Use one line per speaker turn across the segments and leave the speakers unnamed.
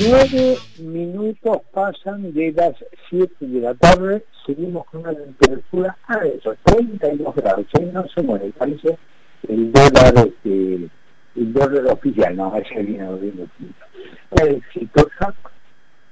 Nueve minutos pasan de las 7 de la tarde, seguimos con una temperatura a eso, 32 grados, ¿eh? no se muere, parece el dólar, este, el dólar oficial, no, ese viene viendo exitosa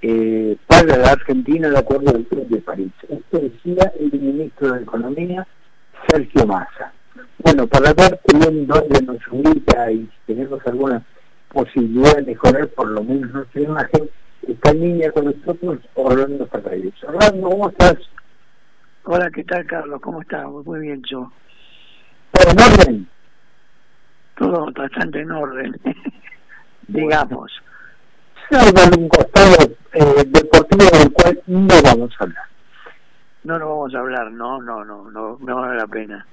eh, para la Argentina de acuerdo al Club de París. Esto decía el ministro de Economía, Sergio Massa. Bueno, para ver también dónde nos ubica y si tenemos alguna posibilidad de mejorar por lo menos nuestra imagen, está en línea con nosotros Orlando Ferreira. Orlando, ¿cómo estás?
Hola, ¿qué tal, Carlos? ¿Cómo estás? Muy bien, yo.
¿Todo en orden?
Todo bastante en orden, digamos.
Salvo un costado eh, deportivo del cual no vamos a hablar.
No, no vamos a hablar, no, no, no, no, no vale la pena.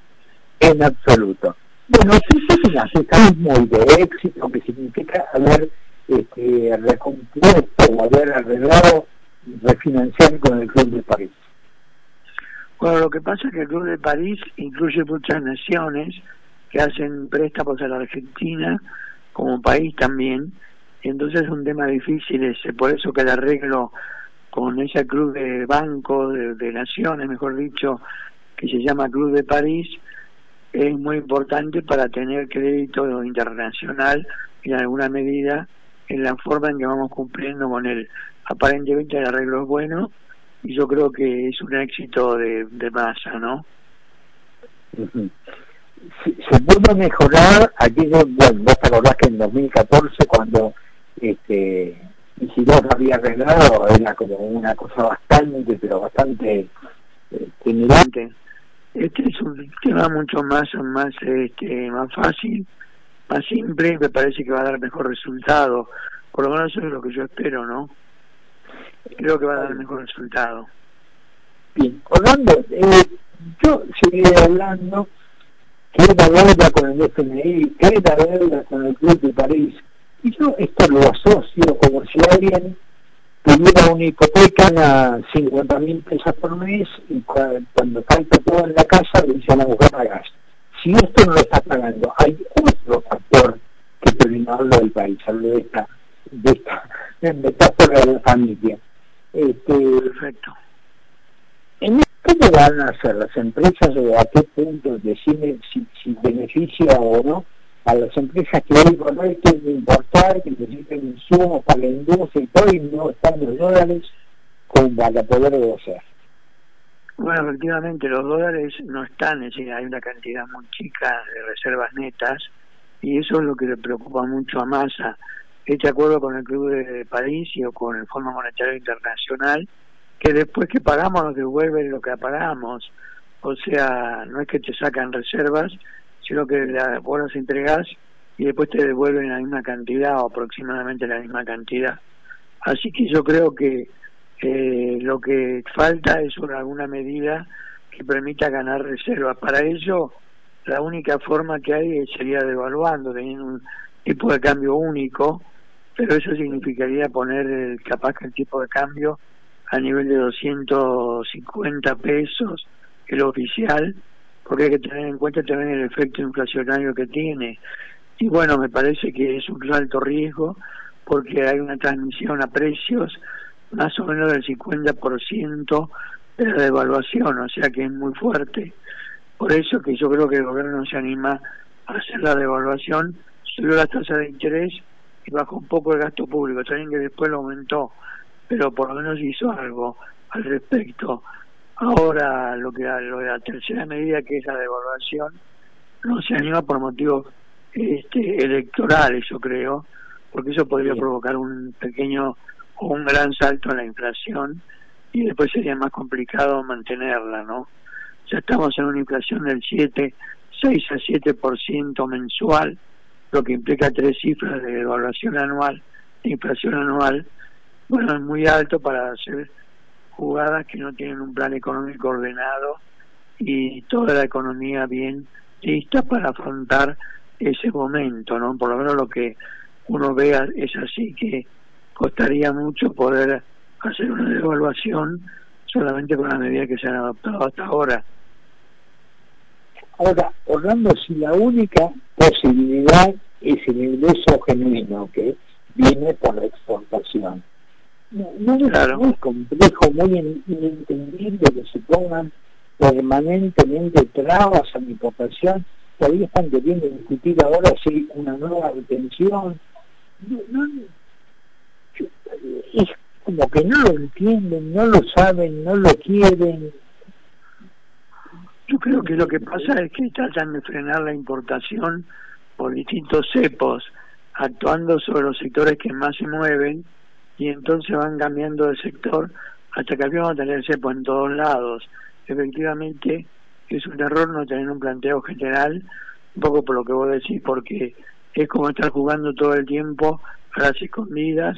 En absoluto. Bueno, sí, sí, estamos muy de éxito, que significa haber este, recompuesto o haber arreglado refinanciar con el Club de París.
Bueno, lo que pasa es que el Club de París incluye muchas naciones que hacen préstamos a la Argentina como país también, entonces es un tema difícil ese, por eso que el arreglo con ese club de banco, de, de naciones, mejor dicho, que se llama Club de París, es muy importante para tener crédito internacional en alguna medida en la forma en que vamos cumpliendo con el aparentemente el arreglo es bueno y yo creo que es un éxito de, masa, ¿no?
se pudo mejorar aquello, bueno, vos te acordás que en 2014 cuando este y si vos había arreglado era como una cosa bastante, pero bastante eh,
este es un tema mucho más más este más fácil más simple me parece que va a dar mejor resultado. Por lo menos eso es lo que yo espero no creo que va a dar mejor resultado.
Bien. Orlando eh, yo seguiré hablando. Que la deuda con el FMI que la deuda con el Club de París y yo esto lo asocio como si alguien tuviera una hipoteca a 50 mil pesos por mes y cuando falta todo en la casa le dice a la mujer pagas. Si esto no lo está pagando, hay otro factor que terminó hablo del país, hablo de esta, de esta metáfora de la familia. Este,
Perfecto.
¿En qué van a hacer las empresas o a qué punto deciden si, si beneficia o no a las empresas que hoy por hoy quieren importar, que necesitan insumos para la industria y todo, y no están los dólares como para poder hacer.
Bueno, efectivamente los dólares no están, es decir, hay una cantidad muy chica de reservas netas y eso es lo que le preocupa mucho a Massa. Este acuerdo con el Club de París y o con el Fondo Monetario Internacional, que después que pagamos nos devuelven lo que pagamos. O sea, no es que te sacan reservas, sino que la, vos las entregás y después te devuelven la misma cantidad o aproximadamente la misma cantidad. Así que yo creo que eh, lo que falta es una, alguna medida que permita ganar reservas. Para ello, la única forma que hay sería devaluando, teniendo un tipo de cambio único, pero eso significaría poner el, capaz que el tipo de cambio a nivel de 250 pesos, el oficial, porque hay que tener en cuenta también el efecto inflacionario que tiene. Y bueno, me parece que es un alto riesgo porque hay una transmisión a precios más o menos del 50% de la devaluación, o sea que es muy fuerte. Por eso que yo creo que el gobierno se anima a hacer la devaluación, subió la tasa de interés y bajó un poco el gasto público, también que después lo aumentó, pero por lo menos hizo algo al respecto. Ahora, lo que lo de la tercera medida, que es la devaluación, no se anima por motivos este, electorales, yo creo, porque eso podría provocar un pequeño o un gran salto en la inflación y después sería más complicado mantenerla, ¿no? Ya estamos en una inflación del 7, 6 a 7% mensual, lo que implica tres cifras de devaluación anual, de inflación anual. Bueno, es muy alto para hacer jugadas que no tienen un plan económico ordenado y toda la economía bien lista para afrontar ese momento, ¿no? Por lo menos lo que uno vea es así, que costaría mucho poder hacer una devaluación solamente con las medidas que se han adoptado hasta ahora.
Ahora, Orlando, si la única posibilidad es el ingreso genuino, que viene por la exportación. No, es muy complejo, muy inentendible que se pongan permanentemente trabas a mi importación. Todavía están queriendo discutir ahora si una nueva detención. es como que no lo entienden, no lo saben, no lo quieren.
Yo creo que lo que pasa es que tratan de frenar la importación por distintos cepos, actuando sobre los sectores que más se mueven y entonces van cambiando de sector hasta que vamos a tener cepo en todos lados. Efectivamente, es un error no tener un planteo general, un poco por lo que vos decís, porque es como estar jugando todo el tiempo a las escondidas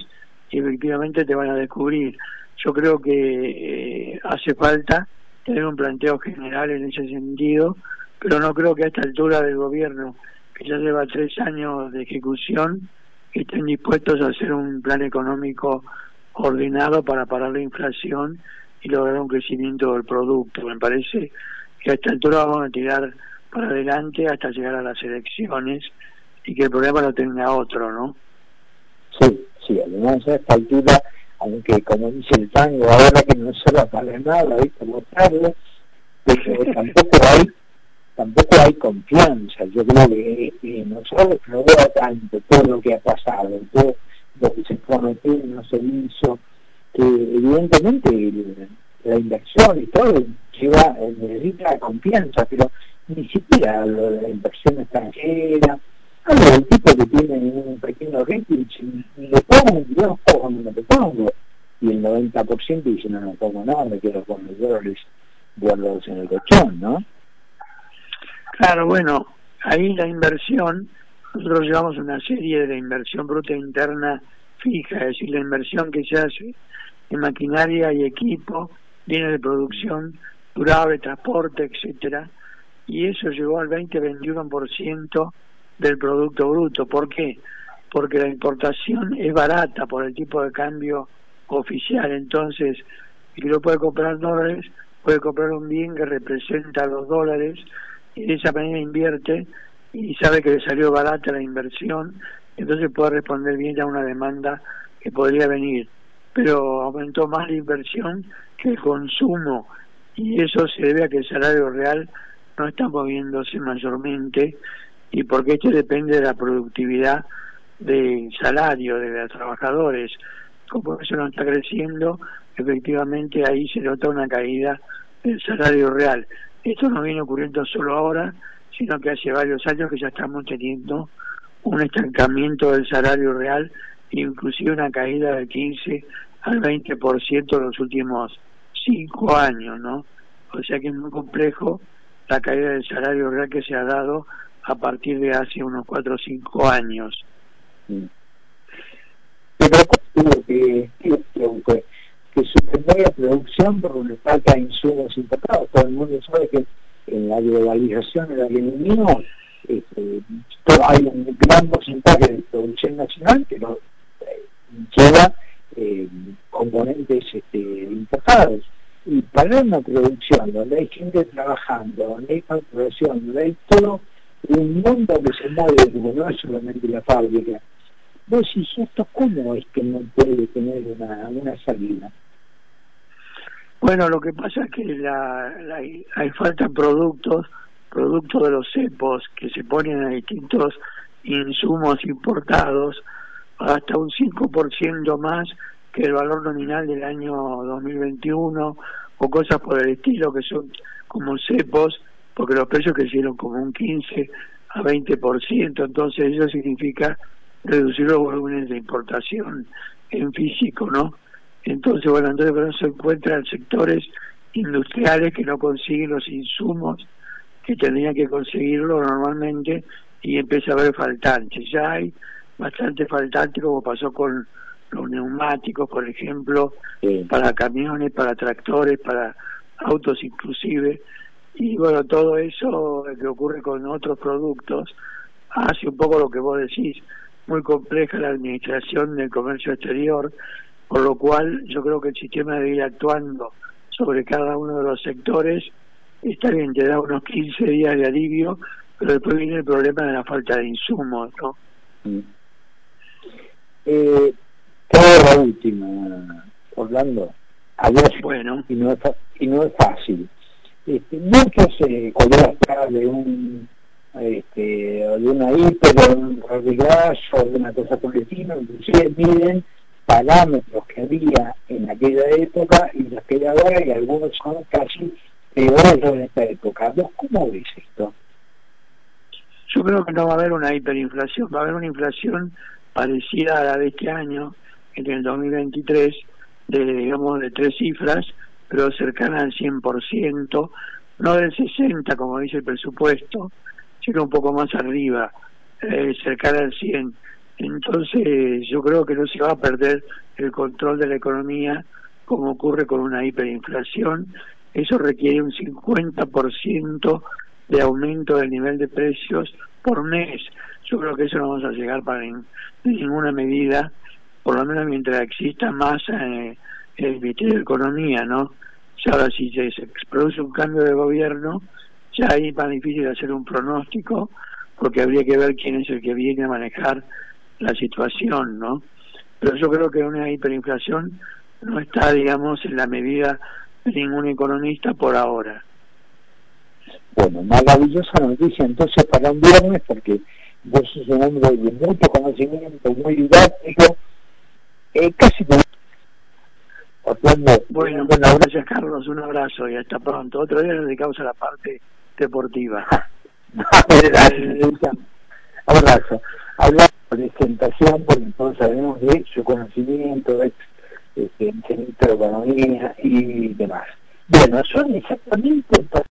y efectivamente te van a descubrir. Yo creo que eh, hace falta tener un planteo general en ese sentido, pero no creo que a esta altura del gobierno, que ya lleva tres años de ejecución, estén dispuestos a hacer un plan económico ordenado para parar la inflación y lograr un crecimiento del producto. Me parece que a esta altura vamos a tirar para adelante hasta llegar a las elecciones y que el problema lo tenga otro, ¿no?
Sí, sí, además a esta altura, aunque como dice el tango, ahora que no se va para nada, hay que votarlo, pero tampoco hay tampoco hay confianza. Yo creo que eh, no veo tanto todo lo que ha pasado, todo lo que se prometió y no se hizo, que evidentemente la inversión y todo lleva, necesita confianza, pero ni siquiera lo de la inversión extranjera, algo del tipo que tiene un pequeño rating, ni le pongo, yo no te pongo, y el 90% dice, no, no pongo nada, me quedo con los dólares guardados en el colchón, ¿no?
Claro, bueno, ahí la inversión, nosotros llevamos una serie de inversión bruta interna fija, es decir, la inversión que se hace en maquinaria y equipo, bienes de producción durable, transporte, etcétera, y eso llegó al 20-21% del Producto Bruto. ¿Por qué? Porque la importación es barata por el tipo de cambio oficial, entonces, el que lo puede comprar dólares, puede comprar un bien que representa los dólares y de esa manera invierte y sabe que le salió barata la inversión, entonces puede responder bien a una demanda que podría venir. Pero aumentó más la inversión que el consumo y eso se debe a que el salario real no está moviéndose mayormente y porque esto depende de la productividad del salario de los trabajadores. Como eso no está creciendo, efectivamente ahí se nota una caída del salario real. Esto no viene ocurriendo solo ahora, sino que hace varios años que ya estamos teniendo un estancamiento del salario real, inclusive una caída del 15 al 20% en los últimos cinco años, ¿no? O sea que es muy complejo la caída del salario real que se ha dado a partir de hace unos cuatro o cinco años.
Que, que, que suspender la producción porque le falta insumos importados. Todo el mundo sabe que en la globalización del aluminio este, hay un gran porcentaje de producción nacional que no eh, lleva eh, componentes este, importados. Y para una producción donde hay gente trabajando, donde hay facturación, donde hay todo un mundo que se mueve, como no es solamente la fábrica, vos decís, ¿esto cómo es que no puede tener una, una salida?
Bueno, lo que pasa es que la, hay falta productos, productos de los cepos que se ponen a distintos insumos importados hasta un 5% más que el valor nominal del año 2021 o cosas por el estilo que son como cepos porque los precios crecieron como un 15 a 20%, entonces eso significa reducir los volúmenes de importación en físico, ¿no? Entonces, bueno, entonces bueno, se encuentran sectores industriales que no consiguen los insumos que tendrían que conseguirlo normalmente y empieza a haber faltantes. Ya hay bastante faltantes como pasó con los neumáticos, por ejemplo, para camiones, para tractores, para autos inclusive. Y bueno, todo eso que ocurre con otros productos hace un poco lo que vos decís, muy compleja la administración del comercio exterior por lo cual yo creo que el sistema debe ir actuando sobre cada uno de los sectores. Está bien, te da unos 15 días de alivio, pero después viene el problema de la falta de insumos, ¿no? Mm.
Eh, la última, Orlando. Adiós. Bueno. Y no es, y no es fácil. Este, muchos eh, colegas de un este, de una hiper o de una cosa por el estilo, inclusive miden parámetros que había en aquella época y los que hay ahora y algunos son casi peores en esta época. ¿Vos cómo ves esto?
Yo creo que no va a haber una hiperinflación, va a haber una inflación parecida a la de este año, en el 2023, de, digamos, de tres cifras, pero cercana al 100%, no del 60% como dice el presupuesto, sino un poco más arriba, eh, cercana al 100%. Entonces yo creo que no se va a perder el control de la economía como ocurre con una hiperinflación. Eso requiere un 50% de aumento del nivel de precios por mes. Yo creo que eso no vamos a llegar para ninguna medida, por lo menos mientras exista más eh, el Ministerio de Economía, ¿no? Y ahora si se, se produce un cambio de gobierno, ya ahí es más difícil hacer un pronóstico, porque habría que ver quién es el que viene a manejar la situación, ¿no? Pero yo creo que una hiperinflación no está, digamos, en la medida de ningún economista por ahora.
Bueno, maravillosa noticia entonces para un viernes, porque vos sos un hombre de mucho conocimiento, muy didáctico, eh, casi como...
Bueno, gracias Carlos, un abrazo y hasta pronto. Otro día nos dedicamos a la parte deportiva.
abrazo. Hablamos de presentación, porque todos sabemos de su conocimiento, de este, de economía y demás. Bueno, son exactamente